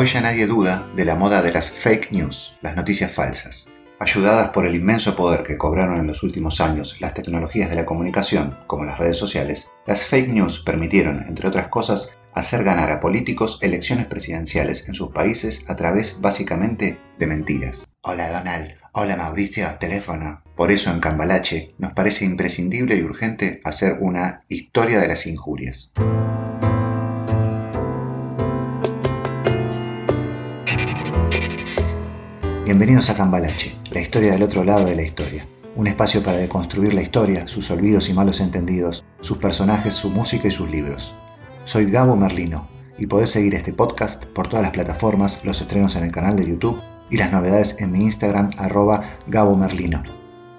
Hoy ya nadie duda de la moda de las fake news, las noticias falsas. Ayudadas por el inmenso poder que cobraron en los últimos años las tecnologías de la comunicación, como las redes sociales, las fake news permitieron, entre otras cosas, hacer ganar a políticos elecciones presidenciales en sus países a través básicamente de mentiras. Hola Donald, hola Mauricio, teléfono. Por eso en Cambalache nos parece imprescindible y urgente hacer una historia de las injurias. Bienvenidos a Cambalache, la historia del otro lado de la historia. Un espacio para deconstruir la historia, sus olvidos y malos entendidos, sus personajes, su música y sus libros. Soy Gabo Merlino y podés seguir este podcast por todas las plataformas, los estrenos en el canal de YouTube y las novedades en mi Instagram arroba Gabo Merlino.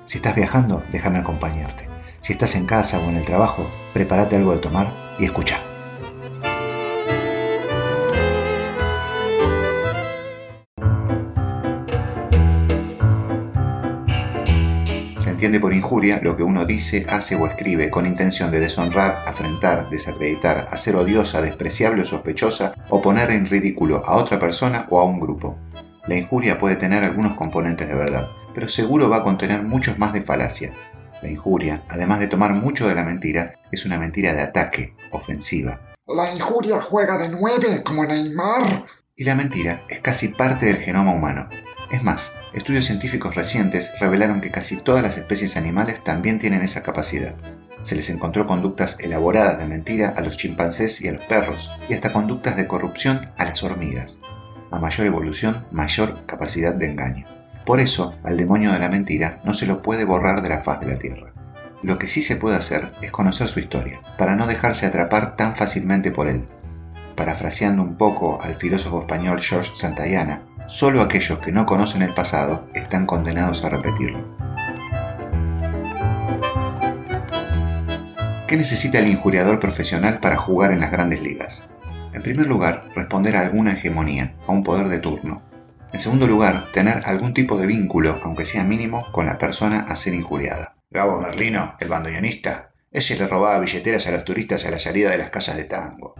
Si estás viajando, déjame acompañarte. Si estás en casa o en el trabajo, prepárate algo de tomar y escucha. Entiende por injuria lo que uno dice, hace o escribe con intención de deshonrar, afrentar, desacreditar, hacer odiosa, despreciable o sospechosa o poner en ridículo a otra persona o a un grupo. La injuria puede tener algunos componentes de verdad, pero seguro va a contener muchos más de falacia. La injuria, además de tomar mucho de la mentira, es una mentira de ataque, ofensiva. La injuria juega de nueve, como Neymar. Y la mentira es casi parte del genoma humano. Es más, estudios científicos recientes revelaron que casi todas las especies animales también tienen esa capacidad. Se les encontró conductas elaboradas de mentira a los chimpancés y a los perros, y hasta conductas de corrupción a las hormigas. A mayor evolución, mayor capacidad de engaño. Por eso, al demonio de la mentira no se lo puede borrar de la faz de la Tierra. Lo que sí se puede hacer es conocer su historia, para no dejarse atrapar tan fácilmente por él. Parafraseando un poco al filósofo español George Santayana, Solo aquellos que no conocen el pasado están condenados a repetirlo. ¿Qué necesita el injuriador profesional para jugar en las grandes ligas? En primer lugar, responder a alguna hegemonía, a un poder de turno. En segundo lugar, tener algún tipo de vínculo, aunque sea mínimo, con la persona a ser injuriada. Gabo Merlino, el bandoneonista, ese le robaba billeteras a los turistas a la salida de las casas de tango.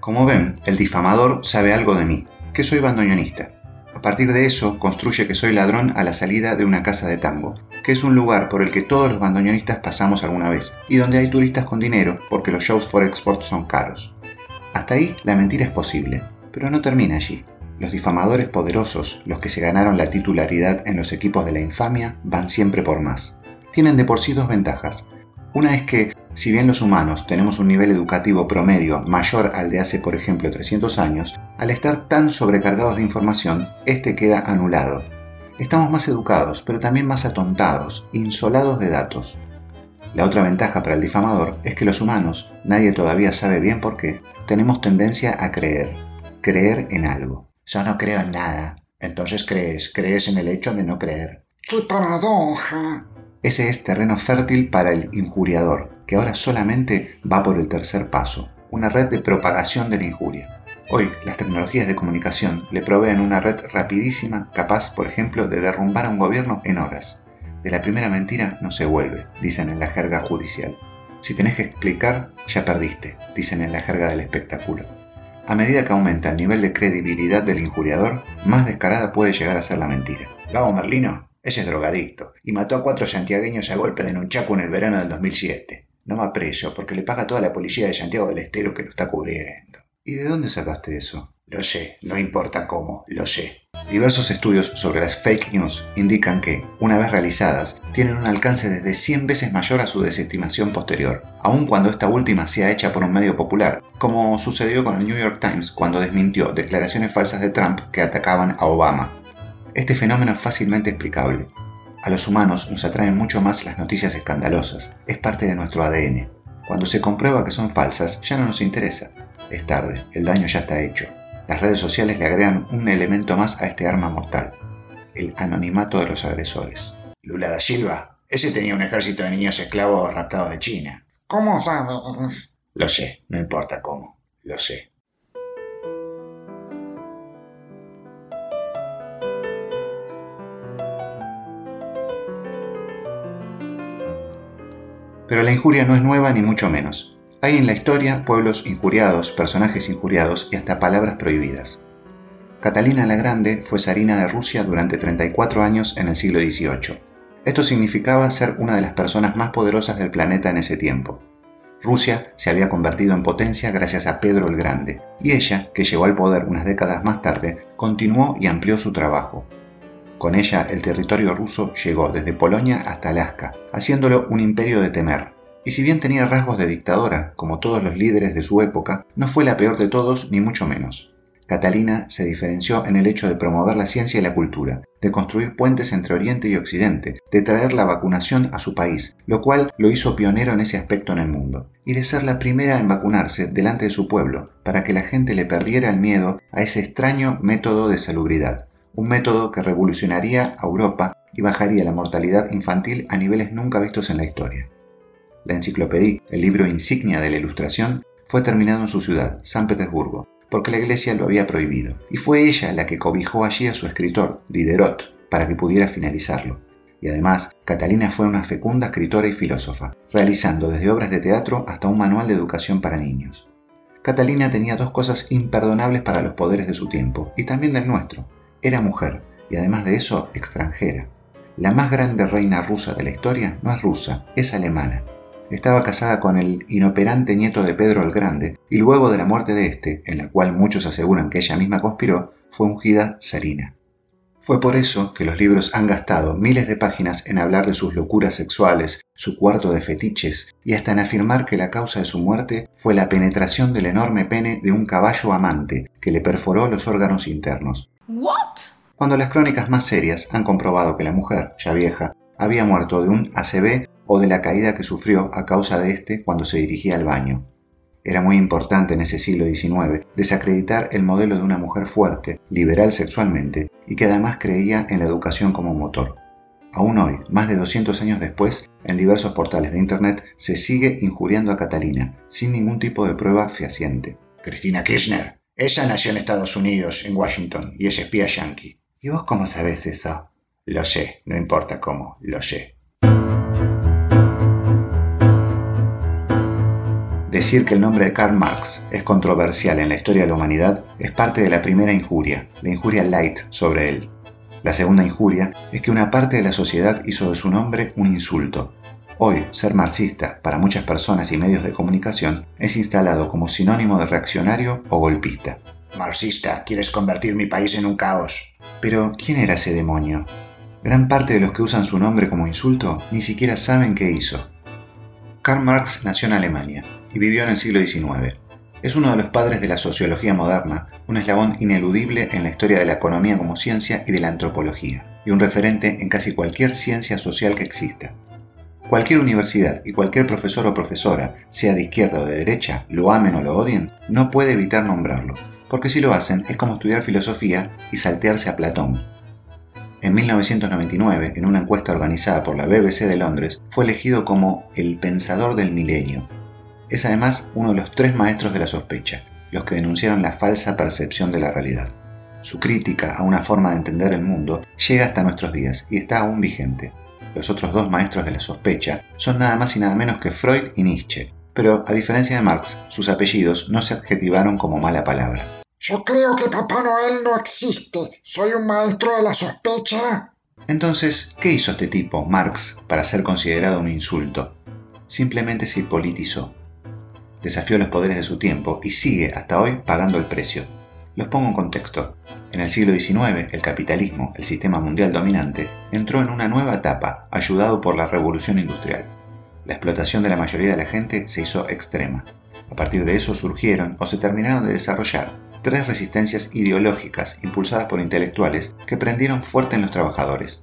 Como ven, el difamador sabe algo de mí, que soy bandoneonista, a partir de eso, construye que soy ladrón a la salida de una casa de tango, que es un lugar por el que todos los bandoneonistas pasamos alguna vez, y donde hay turistas con dinero porque los shows for export son caros. Hasta ahí la mentira es posible, pero no termina allí. Los difamadores poderosos, los que se ganaron la titularidad en los equipos de la infamia, van siempre por más. Tienen de por sí dos ventajas. Una es que si bien los humanos tenemos un nivel educativo promedio mayor al de hace, por ejemplo, 300 años, al estar tan sobrecargados de información, este queda anulado. Estamos más educados, pero también más atontados, insolados de datos. La otra ventaja para el difamador es que los humanos, nadie todavía sabe bien por qué, tenemos tendencia a creer, creer en algo. Yo no creo en nada. Entonces crees, crees en el hecho de no creer. ¡Qué paradoja! Ese es terreno fértil para el injuriador, que ahora solamente va por el tercer paso, una red de propagación de la injuria. Hoy, las tecnologías de comunicación le proveen una red rapidísima capaz, por ejemplo, de derrumbar a un gobierno en horas. De la primera mentira no se vuelve, dicen en la jerga judicial. Si tenés que explicar, ya perdiste, dicen en la jerga del espectáculo. A medida que aumenta el nivel de credibilidad del injuriador, más descarada puede llegar a ser la mentira. Gabo Merlino ese es drogadicto y mató a cuatro santiagueños a golpe de nunchaku en el verano del 2007. No va preso porque le paga toda la policía de Santiago del Estero que lo está cubriendo. ¿Y de dónde sacaste eso? Lo sé, no importa cómo, lo sé. Diversos estudios sobre las fake news indican que, una vez realizadas, tienen un alcance desde 100 veces mayor a su desestimación posterior, aun cuando esta última sea hecha por un medio popular, como sucedió con el New York Times cuando desmintió declaraciones falsas de Trump que atacaban a Obama. Este fenómeno es fácilmente explicable. A los humanos nos atraen mucho más las noticias escandalosas, es parte de nuestro ADN. Cuando se comprueba que son falsas, ya no nos interesa. Es tarde, el daño ya está hecho. Las redes sociales le agregan un elemento más a este arma mortal, el anonimato de los agresores. Lula da Silva, ese tenía un ejército de niños esclavos raptados de China. ¿Cómo sabes? Lo sé, no importa cómo, lo sé. Pero la injuria no es nueva ni mucho menos. Hay en la historia pueblos injuriados, personajes injuriados y hasta palabras prohibidas. Catalina la Grande fue zarina de Rusia durante 34 años en el siglo XVIII. Esto significaba ser una de las personas más poderosas del planeta en ese tiempo. Rusia se había convertido en potencia gracias a Pedro el Grande, y ella, que llegó al poder unas décadas más tarde, continuó y amplió su trabajo. Con ella el territorio ruso llegó desde Polonia hasta Alaska, haciéndolo un imperio de temer. Y si bien tenía rasgos de dictadora, como todos los líderes de su época, no fue la peor de todos, ni mucho menos. Catalina se diferenció en el hecho de promover la ciencia y la cultura, de construir puentes entre Oriente y Occidente, de traer la vacunación a su país, lo cual lo hizo pionero en ese aspecto en el mundo, y de ser la primera en vacunarse delante de su pueblo, para que la gente le perdiera el miedo a ese extraño método de salubridad, un método que revolucionaría a Europa y bajaría la mortalidad infantil a niveles nunca vistos en la historia. La enciclopedia, el libro insignia de la Ilustración, fue terminado en su ciudad, San Petersburgo, porque la iglesia lo había prohibido, y fue ella la que cobijó allí a su escritor, Diderot, para que pudiera finalizarlo. Y además, Catalina fue una fecunda escritora y filósofa, realizando desde obras de teatro hasta un manual de educación para niños. Catalina tenía dos cosas imperdonables para los poderes de su tiempo, y también del nuestro. Era mujer, y además de eso, extranjera. La más grande reina rusa de la historia no es rusa, es alemana, estaba casada con el inoperante nieto de Pedro el Grande, y luego de la muerte de este, en la cual muchos aseguran que ella misma conspiró, fue ungida zarina. Fue por eso que los libros han gastado miles de páginas en hablar de sus locuras sexuales, su cuarto de fetiches y hasta en afirmar que la causa de su muerte fue la penetración del enorme pene de un caballo amante que le perforó los órganos internos. ¿What? Cuando las crónicas más serias han comprobado que la mujer, ya vieja, había muerto de un ACV o de la caída que sufrió a causa de este cuando se dirigía al baño. Era muy importante en ese siglo XIX desacreditar el modelo de una mujer fuerte, liberal sexualmente y que además creía en la educación como motor. Aún hoy, más de 200 años después, en diversos portales de Internet se sigue injuriando a Catalina, sin ningún tipo de prueba fehaciente. Cristina Kirchner. Ella nació en Estados Unidos, en Washington, y es espía yankee. ¿Y vos cómo sabes eso? Lo sé, no importa cómo, lo sé. Decir que el nombre de Karl Marx es controversial en la historia de la humanidad es parte de la primera injuria, la injuria light sobre él. La segunda injuria es que una parte de la sociedad hizo de su nombre un insulto. Hoy, ser marxista, para muchas personas y medios de comunicación, es instalado como sinónimo de reaccionario o golpista. Marxista, quieres convertir mi país en un caos. Pero, ¿quién era ese demonio? Gran parte de los que usan su nombre como insulto ni siquiera saben qué hizo. Karl Marx nació en Alemania y vivió en el siglo XIX. Es uno de los padres de la sociología moderna, un eslabón ineludible en la historia de la economía como ciencia y de la antropología, y un referente en casi cualquier ciencia social que exista. Cualquier universidad y cualquier profesor o profesora, sea de izquierda o de derecha, lo amen o lo odien, no puede evitar nombrarlo, porque si lo hacen es como estudiar filosofía y saltearse a Platón, en 1999, en una encuesta organizada por la BBC de Londres, fue elegido como el pensador del milenio. Es además uno de los tres maestros de la sospecha, los que denunciaron la falsa percepción de la realidad. Su crítica a una forma de entender el mundo llega hasta nuestros días y está aún vigente. Los otros dos maestros de la sospecha son nada más y nada menos que Freud y Nietzsche, pero a diferencia de Marx, sus apellidos no se adjetivaron como mala palabra. Yo creo que Papá Noel no existe. Soy un maestro de la sospecha. Entonces, ¿qué hizo este tipo, Marx, para ser considerado un insulto? Simplemente se politizó. Desafió los poderes de su tiempo y sigue hasta hoy pagando el precio. Los pongo en contexto. En el siglo XIX, el capitalismo, el sistema mundial dominante, entró en una nueva etapa, ayudado por la revolución industrial. La explotación de la mayoría de la gente se hizo extrema. A partir de eso surgieron o se terminaron de desarrollar tres resistencias ideológicas impulsadas por intelectuales que prendieron fuerte en los trabajadores.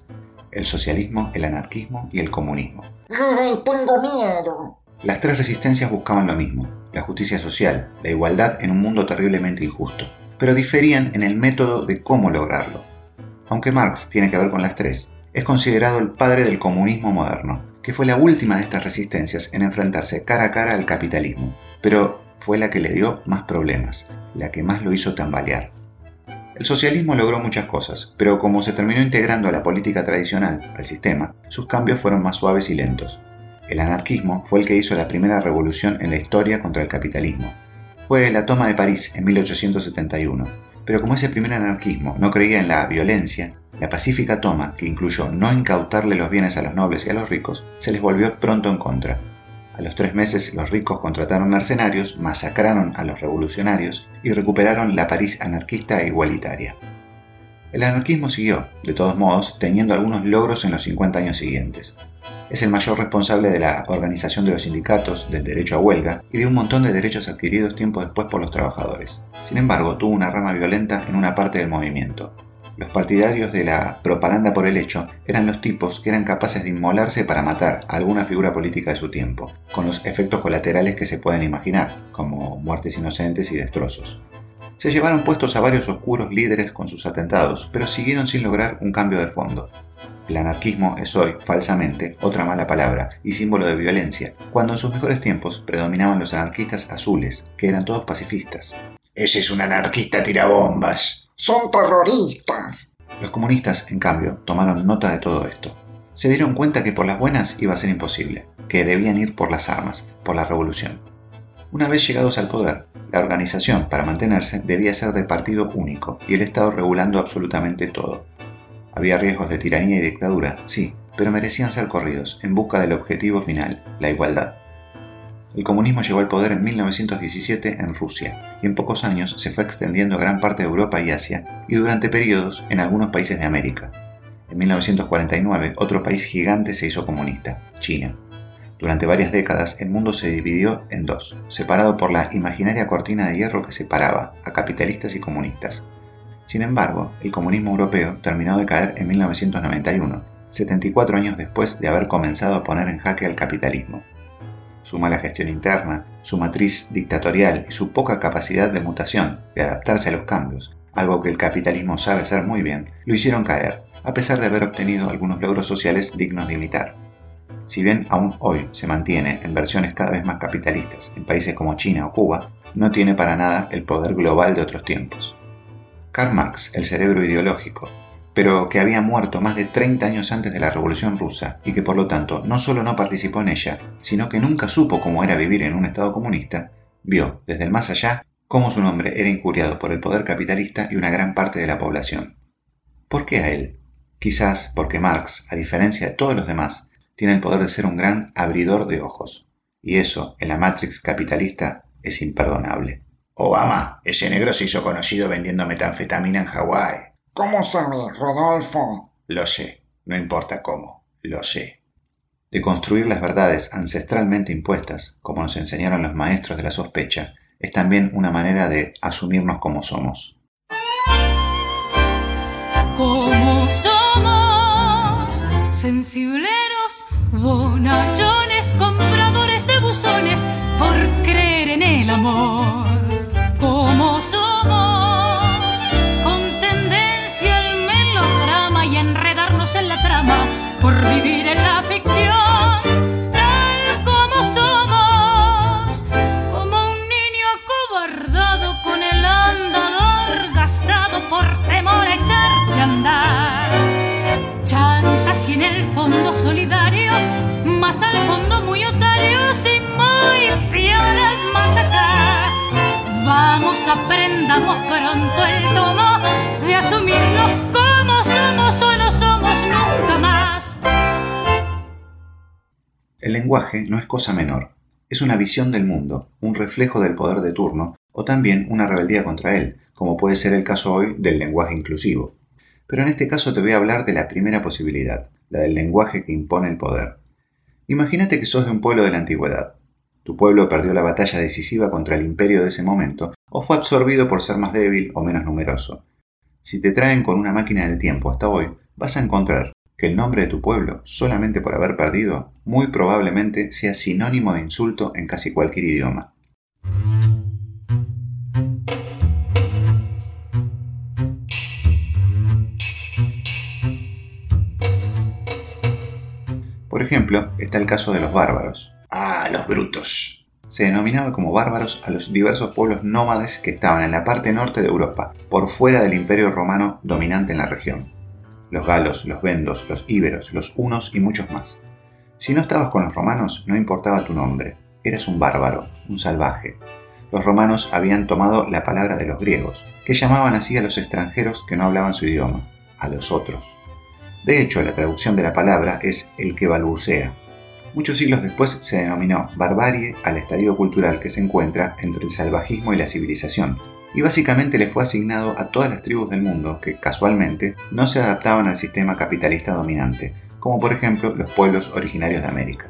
El socialismo, el anarquismo y el comunismo. ¡Ay, tengo miedo! Las tres resistencias buscaban lo mismo, la justicia social, la igualdad en un mundo terriblemente injusto, pero diferían en el método de cómo lograrlo. Aunque Marx tiene que ver con las tres, es considerado el padre del comunismo moderno, que fue la última de estas resistencias en enfrentarse cara a cara al capitalismo, pero fue la que le dio más problemas, la que más lo hizo tambalear. El socialismo logró muchas cosas, pero como se terminó integrando a la política tradicional, al sistema, sus cambios fueron más suaves y lentos. El anarquismo fue el que hizo la primera revolución en la historia contra el capitalismo. Fue la toma de París en 1871, Pero como ese primer anarquismo no creía en la violencia, la pacífica toma, que incluyó no incautarle los bienes a los nobles y a los ricos, se les volvió pronto en contra. A los tres meses los ricos contrataron mercenarios, masacraron a los revolucionarios y recuperaron la París anarquista e igualitaria. El anarquismo siguió, de todos modos, teniendo algunos logros en los 50 años siguientes. Es el mayor responsable de la organización de los sindicatos, del derecho a huelga y de un montón de derechos adquiridos tiempo después por los trabajadores. Sin embargo, tuvo una rama violenta en una parte del movimiento. Los partidarios de la propaganda por el hecho eran los tipos que eran capaces de inmolarse para matar a alguna figura política de su tiempo, con los efectos colaterales que se pueden imaginar, como muertes inocentes y destrozos. Se llevaron puestos a varios oscuros líderes con sus atentados, pero siguieron sin lograr un cambio de fondo. El anarquismo es hoy, falsamente, otra mala palabra y símbolo de violencia, cuando en sus mejores tiempos predominaban los anarquistas azules, que eran todos pacifistas. Ese es un anarquista tirabombas. Son terroristas. Los comunistas, en cambio, tomaron nota de todo esto. Se dieron cuenta que por las buenas iba a ser imposible, que debían ir por las armas, por la revolución. Una vez llegados al poder, la organización, para mantenerse, debía ser de partido único y el Estado regulando absolutamente todo. Había riesgos de tiranía y dictadura, sí, pero merecían ser corridos en busca del objetivo final, la igualdad. El comunismo llegó al poder en 1917 en Rusia y en pocos años se fue extendiendo a gran parte de Europa y Asia y durante periodos en algunos países de América. En 1949 otro país gigante se hizo comunista, China. Durante varias décadas el mundo se dividió en dos, separado por la imaginaria cortina de hierro que separaba a capitalistas y comunistas. Sin embargo, el comunismo europeo terminó de caer en 1991, 74 años después de haber comenzado a poner en jaque al capitalismo. Su mala gestión interna, su matriz dictatorial y su poca capacidad de mutación, de adaptarse a los cambios, algo que el capitalismo sabe hacer muy bien, lo hicieron caer, a pesar de haber obtenido algunos logros sociales dignos de imitar. Si bien aún hoy se mantiene en versiones cada vez más capitalistas en países como China o Cuba, no tiene para nada el poder global de otros tiempos. Karl Marx, el cerebro ideológico, pero que había muerto más de 30 años antes de la Revolución rusa y que por lo tanto no solo no participó en ella, sino que nunca supo cómo era vivir en un Estado comunista, vio desde el más allá cómo su nombre era injuriado por el poder capitalista y una gran parte de la población. ¿Por qué a él? Quizás porque Marx, a diferencia de todos los demás, tiene el poder de ser un gran abridor de ojos. Y eso, en la Matrix capitalista, es imperdonable. Obama, ese negro se hizo conocido vendiendo metanfetamina en Hawái. ¿Cómo sabes, Rodolfo? Lo sé, no importa cómo, lo sé. De construir las verdades ancestralmente impuestas, como nos enseñaron los maestros de la sospecha, es también una manera de asumirnos como somos. Como somos, sensibles bonachones, compradores de buzones, por creer en el amor. Por vivir en la ficción. Tal como somos, como un niño acobardado con el andador gastado por temor a echarse a andar. Chantas y en el fondo solidarios más al fondo muy otarios y muy piolas más acá. Vamos, aprendamos pronto el tomo de asumirnos como somos o no somos nunca más. El lenguaje no es cosa menor. Es una visión del mundo, un reflejo del poder de turno o también una rebeldía contra él, como puede ser el caso hoy del lenguaje inclusivo. Pero en este caso te voy a hablar de la primera posibilidad, la del lenguaje que impone el poder. Imagínate que sos de un pueblo de la antigüedad. Tu pueblo perdió la batalla decisiva contra el imperio de ese momento o fue absorbido por ser más débil o menos numeroso. Si te traen con una máquina del tiempo hasta hoy, vas a encontrar que el nombre de tu pueblo, solamente por haber perdido, muy probablemente sea sinónimo de insulto en casi cualquier idioma. Por ejemplo, está el caso de los bárbaros. Ah, los brutos. Se denominaba como bárbaros a los diversos pueblos nómades que estaban en la parte norte de Europa, por fuera del imperio romano dominante en la región. Los galos, los vendos, los íberos, los hunos y muchos más. Si no estabas con los romanos, no importaba tu nombre, eras un bárbaro, un salvaje. Los romanos habían tomado la palabra de los griegos, que llamaban así a los extranjeros que no hablaban su idioma, a los otros. De hecho, la traducción de la palabra es el que balbucea. Muchos siglos después se denominó barbarie al estadio cultural que se encuentra entre el salvajismo y la civilización, y básicamente le fue asignado a todas las tribus del mundo que, casualmente, no se adaptaban al sistema capitalista dominante, como por ejemplo los pueblos originarios de América.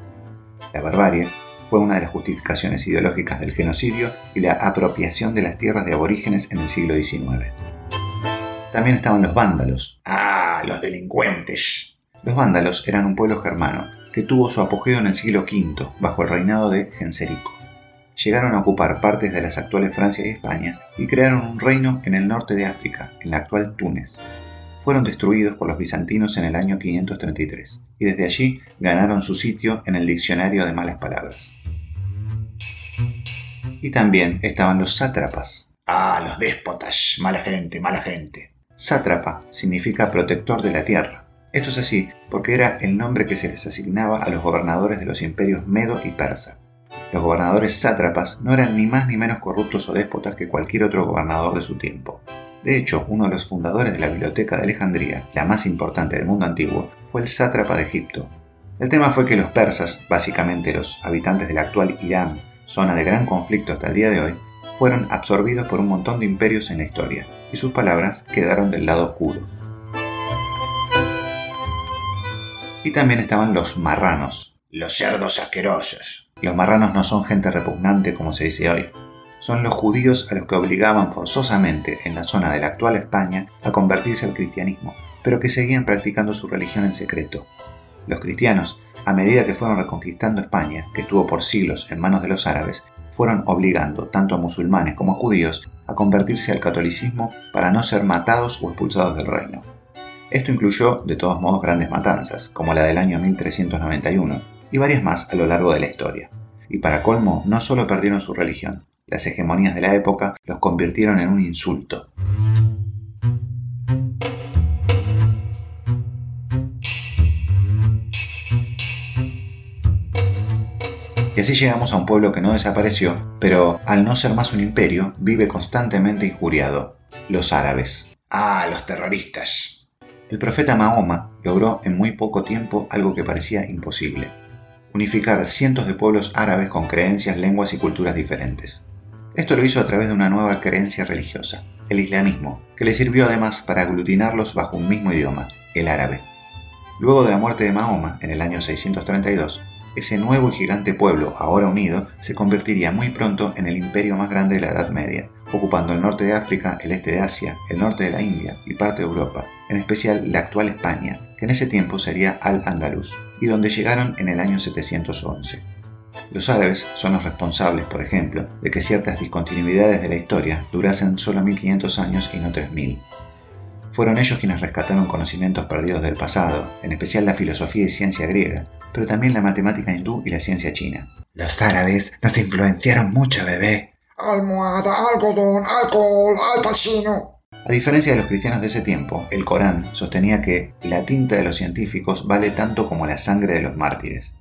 La barbarie fue una de las justificaciones ideológicas del genocidio y la apropiación de las tierras de aborígenes en el siglo XIX. También estaban los vándalos. Ah, los delincuentes. Los vándalos eran un pueblo germano que tuvo su apogeo en el siglo V bajo el reinado de Genserico. Llegaron a ocupar partes de las actuales Francia y España y crearon un reino en el norte de África, en la actual Túnez. Fueron destruidos por los bizantinos en el año 533 y desde allí ganaron su sitio en el diccionario de malas palabras. Y también estaban los sátrapas. Ah, los déspotas. Mala gente, mala gente. Sátrapa significa protector de la tierra. Esto es así porque era el nombre que se les asignaba a los gobernadores de los imperios Medo y Persa. Los gobernadores sátrapas no eran ni más ni menos corruptos o déspotas que cualquier otro gobernador de su tiempo. De hecho, uno de los fundadores de la Biblioteca de Alejandría, la más importante del mundo antiguo, fue el sátrapa de Egipto. El tema fue que los persas, básicamente los habitantes del actual Irán, zona de gran conflicto hasta el día de hoy, fueron absorbidos por un montón de imperios en la historia, y sus palabras quedaron del lado oscuro. Y también estaban los marranos. Los cerdos asquerosos. Los marranos no son gente repugnante como se dice hoy. Son los judíos a los que obligaban forzosamente en la zona de la actual España a convertirse al cristianismo, pero que seguían practicando su religión en secreto. Los cristianos, a medida que fueron reconquistando España, que estuvo por siglos en manos de los árabes, fueron obligando tanto a musulmanes como a judíos a convertirse al catolicismo para no ser matados o expulsados del reino. Esto incluyó, de todos modos, grandes matanzas, como la del año 1391, y varias más a lo largo de la historia. Y para colmo, no solo perdieron su religión, las hegemonías de la época los convirtieron en un insulto. Y así llegamos a un pueblo que no desapareció, pero al no ser más un imperio, vive constantemente injuriado, los árabes. Ah, los terroristas. El profeta Mahoma logró en muy poco tiempo algo que parecía imposible, unificar cientos de pueblos árabes con creencias, lenguas y culturas diferentes. Esto lo hizo a través de una nueva creencia religiosa, el islamismo, que le sirvió además para aglutinarlos bajo un mismo idioma, el árabe. Luego de la muerte de Mahoma, en el año 632, ese nuevo y gigante pueblo, ahora unido, se convertiría muy pronto en el imperio más grande de la Edad Media, ocupando el norte de África, el este de Asia, el norte de la India y parte de Europa, en especial la actual España, que en ese tiempo sería Al-Andalus, y donde llegaron en el año 711. Los árabes son los responsables, por ejemplo, de que ciertas discontinuidades de la historia durasen solo 1500 años y no 3000. Fueron ellos quienes rescataron conocimientos perdidos del pasado, en especial la filosofía y ciencia griega, pero también la matemática hindú y la ciencia china. Los árabes nos influenciaron mucho, bebé. Almohada, algodón, alcohol. A diferencia de los cristianos de ese tiempo, el Corán sostenía que la tinta de los científicos vale tanto como la sangre de los mártires.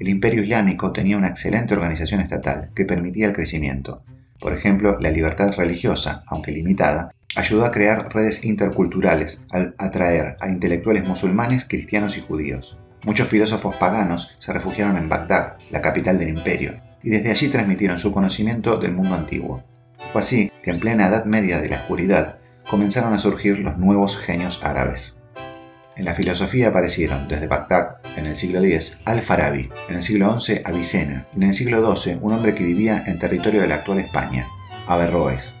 El imperio islámico tenía una excelente organización estatal que permitía el crecimiento. Por ejemplo, la libertad religiosa, aunque limitada, ayudó a crear redes interculturales al atraer a intelectuales musulmanes, cristianos y judíos. Muchos filósofos paganos se refugiaron en Bagdad, la capital del imperio, y desde allí transmitieron su conocimiento del mundo antiguo. Fue así que en plena Edad Media de la Oscuridad comenzaron a surgir los nuevos genios árabes. En la filosofía aparecieron desde Bagdad en el siglo X Al-Farabi, en el siglo XI Avicena y en el siglo XII un hombre que vivía en territorio de la actual España, Averroes.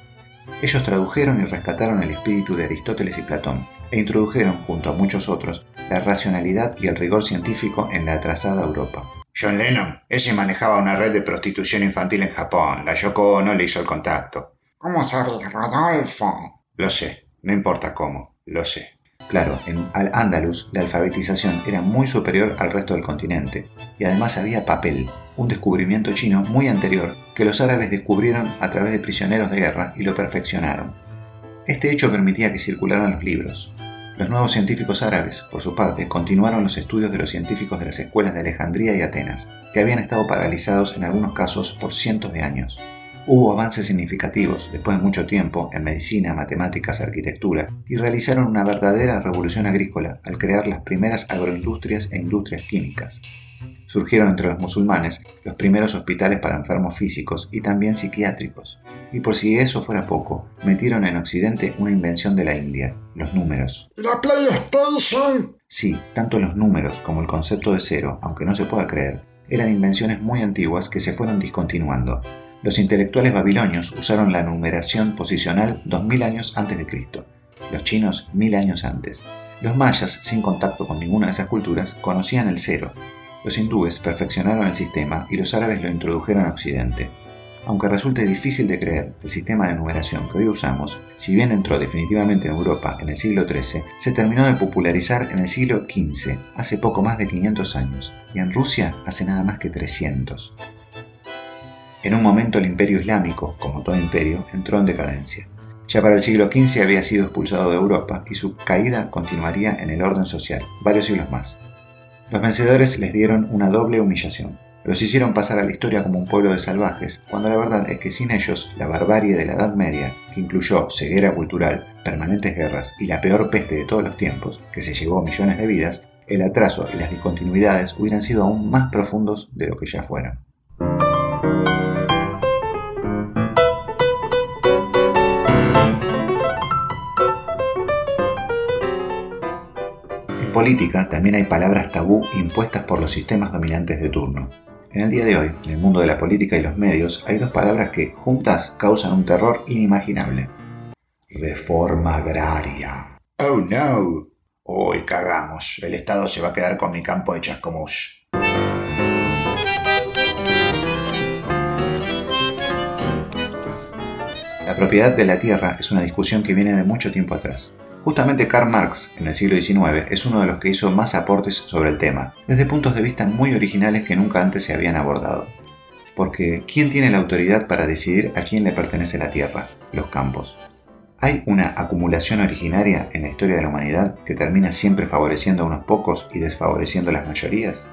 Ellos tradujeron y rescataron el espíritu de Aristóteles y Platón e introdujeron, junto a muchos otros, la racionalidad y el rigor científico en la atrasada Europa. John Lennon, ese manejaba una red de prostitución infantil en Japón. La Yoko no le hizo el contacto. ¿Cómo sabes, Rodolfo? Lo sé, no importa cómo, lo sé. Claro, en Al-Ándalus la alfabetización era muy superior al resto del continente, y además había papel, un descubrimiento chino muy anterior que los árabes descubrieron a través de prisioneros de guerra y lo perfeccionaron. Este hecho permitía que circularan los libros. Los nuevos científicos árabes, por su parte, continuaron los estudios de los científicos de las escuelas de Alejandría y Atenas, que habían estado paralizados en algunos casos por cientos de años. Hubo avances significativos después de mucho tiempo en medicina, matemáticas, arquitectura y realizaron una verdadera revolución agrícola al crear las primeras agroindustrias e industrias químicas. Surgieron entre los musulmanes los primeros hospitales para enfermos físicos y también psiquiátricos. Y por si eso fuera poco, metieron en Occidente una invención de la India, los números. ¿La PlayStation? Sí, tanto los números como el concepto de cero, aunque no se pueda creer, eran invenciones muy antiguas que se fueron discontinuando. Los intelectuales babilonios usaron la numeración posicional 2000 años antes de Cristo, los chinos 1000 años antes. Los mayas, sin contacto con ninguna de esas culturas, conocían el cero, los hindúes perfeccionaron el sistema y los árabes lo introdujeron a Occidente. Aunque resulte difícil de creer, el sistema de numeración que hoy usamos, si bien entró definitivamente en Europa en el siglo XIII, se terminó de popularizar en el siglo XV, hace poco más de 500 años, y en Rusia hace nada más que 300. En un momento el imperio islámico, como todo imperio, entró en decadencia. Ya para el siglo XV había sido expulsado de Europa y su caída continuaría en el orden social, varios siglos más. Los vencedores les dieron una doble humillación. Los hicieron pasar a la historia como un pueblo de salvajes, cuando la verdad es que sin ellos, la barbarie de la Edad Media, que incluyó ceguera cultural, permanentes guerras y la peor peste de todos los tiempos, que se llevó millones de vidas, el atraso y las discontinuidades hubieran sido aún más profundos de lo que ya fueron. Política también hay palabras tabú impuestas por los sistemas dominantes de turno. En el día de hoy, en el mundo de la política y los medios, hay dos palabras que juntas causan un terror inimaginable. Reforma agraria. Oh no. Hoy cagamos. El Estado se va a quedar con mi campo de chascomús. La propiedad de la tierra es una discusión que viene de mucho tiempo atrás. Justamente Karl Marx, en el siglo XIX, es uno de los que hizo más aportes sobre el tema, desde puntos de vista muy originales que nunca antes se habían abordado. Porque, ¿quién tiene la autoridad para decidir a quién le pertenece la tierra? Los campos. ¿Hay una acumulación originaria en la historia de la humanidad que termina siempre favoreciendo a unos pocos y desfavoreciendo a las mayorías?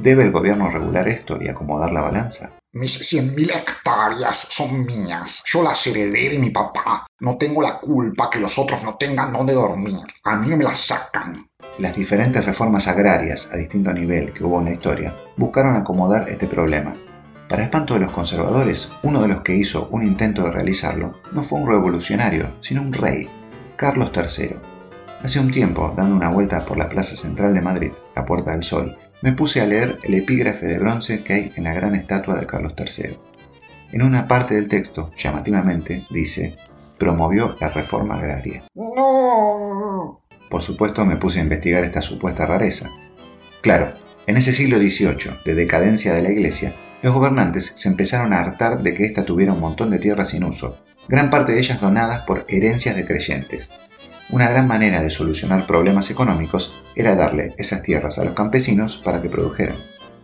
¿Debe el gobierno regular esto y acomodar la balanza? Mis 100.000 hectáreas son mías. Yo las heredé de mi papá. No tengo la culpa que los otros no tengan dónde dormir. A mí no me las sacan. Las diferentes reformas agrarias a distinto nivel que hubo en la historia buscaron acomodar este problema. Para espanto de los conservadores, uno de los que hizo un intento de realizarlo no fue un revolucionario, sino un rey, Carlos III Hace un tiempo, dando una vuelta por la plaza central de Madrid, la Puerta del Sol, me puse a leer el epígrafe de bronce que hay en la gran estatua de Carlos III. En una parte del texto, llamativamente, dice, promovió la reforma agraria. ¡No! Por supuesto me puse a investigar esta supuesta rareza. Claro, en ese siglo XVIII, de decadencia de la Iglesia, los gobernantes se empezaron a hartar de que ésta tuviera un montón de tierras sin uso, gran parte de ellas donadas por herencias de creyentes, una gran manera de solucionar problemas económicos era darle esas tierras a los campesinos para que produjeran.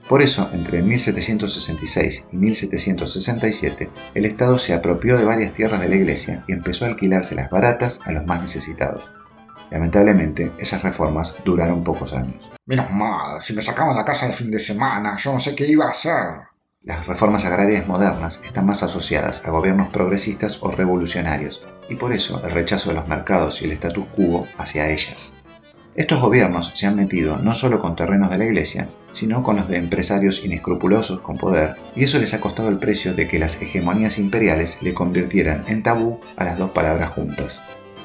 Por eso, entre 1766 y 1767, el Estado se apropió de varias tierras de la Iglesia y empezó a alquilárselas baratas a los más necesitados. Lamentablemente, esas reformas duraron pocos años. Menos mal, si me sacaban la casa de fin de semana, yo no sé qué iba a hacer. Las reformas agrarias modernas están más asociadas a gobiernos progresistas o revolucionarios, y por eso el rechazo de los mercados y el status quo hacia ellas. Estos gobiernos se han metido no solo con terrenos de la iglesia, sino con los de empresarios inescrupulosos con poder, y eso les ha costado el precio de que las hegemonías imperiales le convirtieran en tabú a las dos palabras juntas.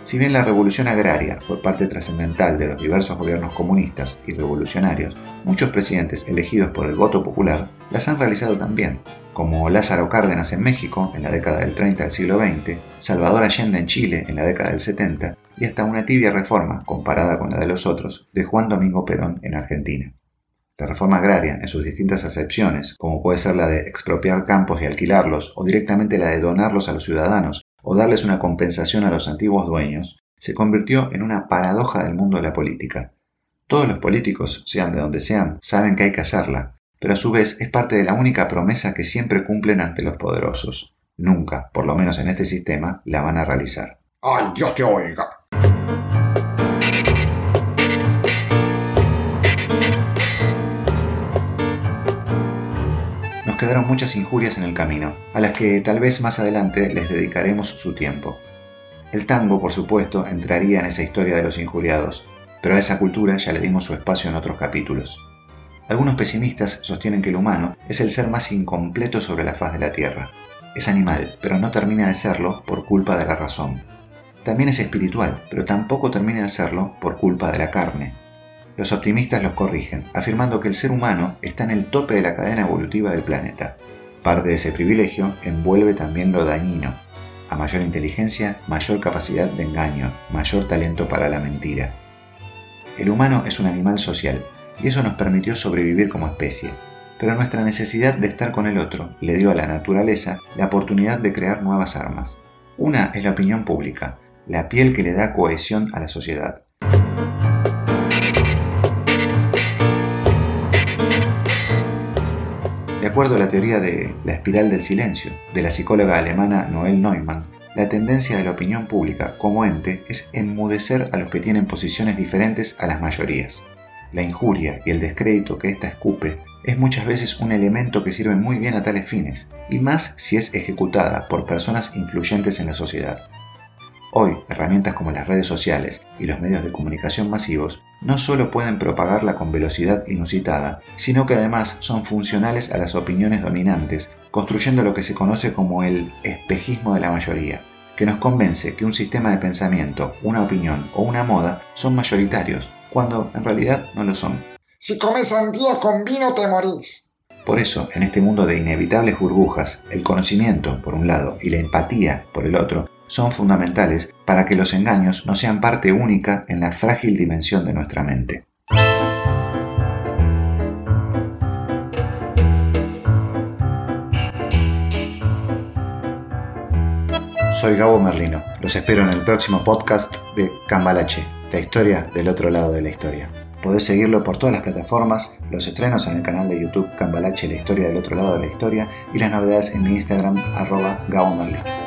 Si bien la revolución agraria fue parte trascendental de los diversos gobiernos comunistas y revolucionarios, muchos presidentes elegidos por el voto popular las han realizado también, como Lázaro Cárdenas en México en la década del 30 del siglo XX, Salvador Allende en Chile en la década del 70 y hasta una tibia reforma, comparada con la de los otros, de Juan Domingo Perón en Argentina. La reforma agraria, en sus distintas acepciones, como puede ser la de expropiar campos y alquilarlos, o directamente la de donarlos a los ciudadanos, o darles una compensación a los antiguos dueños, se convirtió en una paradoja del mundo de la política. Todos los políticos, sean de donde sean, saben que hay que hacerla, pero a su vez es parte de la única promesa que siempre cumplen ante los poderosos. Nunca, por lo menos en este sistema, la van a realizar. ¡Ay, Dios te oiga! Quedaron muchas injurias en el camino, a las que tal vez más adelante les dedicaremos su tiempo. El tango, por supuesto, entraría en esa historia de los injuriados, pero a esa cultura ya le dimos su espacio en otros capítulos. Algunos pesimistas sostienen que el humano es el ser más incompleto sobre la faz de la Tierra. Es animal, pero no termina de serlo por culpa de la razón. También es espiritual, pero tampoco termina de serlo por culpa de la carne. Los optimistas los corrigen, afirmando que el ser humano está en el tope de la cadena evolutiva del planeta. Parte de ese privilegio envuelve también lo dañino. A mayor inteligencia, mayor capacidad de engaño, mayor talento para la mentira. El humano es un animal social, y eso nos permitió sobrevivir como especie. Pero nuestra necesidad de estar con el otro le dio a la naturaleza la oportunidad de crear nuevas armas. Una es la opinión pública, la piel que le da cohesión a la sociedad. Acuerdo a la teoría de la espiral del silencio de la psicóloga alemana Noel Neumann, la tendencia de la opinión pública como ente es enmudecer a los que tienen posiciones diferentes a las mayorías. La injuria y el descrédito que ésta escupe es muchas veces un elemento que sirve muy bien a tales fines, y más si es ejecutada por personas influyentes en la sociedad. Hoy, herramientas como las redes sociales y los medios de comunicación masivos no solo pueden propagarla con velocidad inusitada, sino que además son funcionales a las opiniones dominantes, construyendo lo que se conoce como el espejismo de la mayoría, que nos convence que un sistema de pensamiento, una opinión o una moda son mayoritarios, cuando en realidad no lo son. Si comes sandía con vino te morís. Por eso, en este mundo de inevitables burbujas, el conocimiento, por un lado, y la empatía, por el otro, son fundamentales para que los engaños no sean parte única en la frágil dimensión de nuestra mente. Soy Gabo Merlino. Los espero en el próximo podcast de Cambalache, la historia del otro lado de la historia. Podés seguirlo por todas las plataformas, los estrenos en el canal de YouTube Cambalache, la historia del otro lado de la historia y las novedades en mi Instagram arroba Gabo Merlino.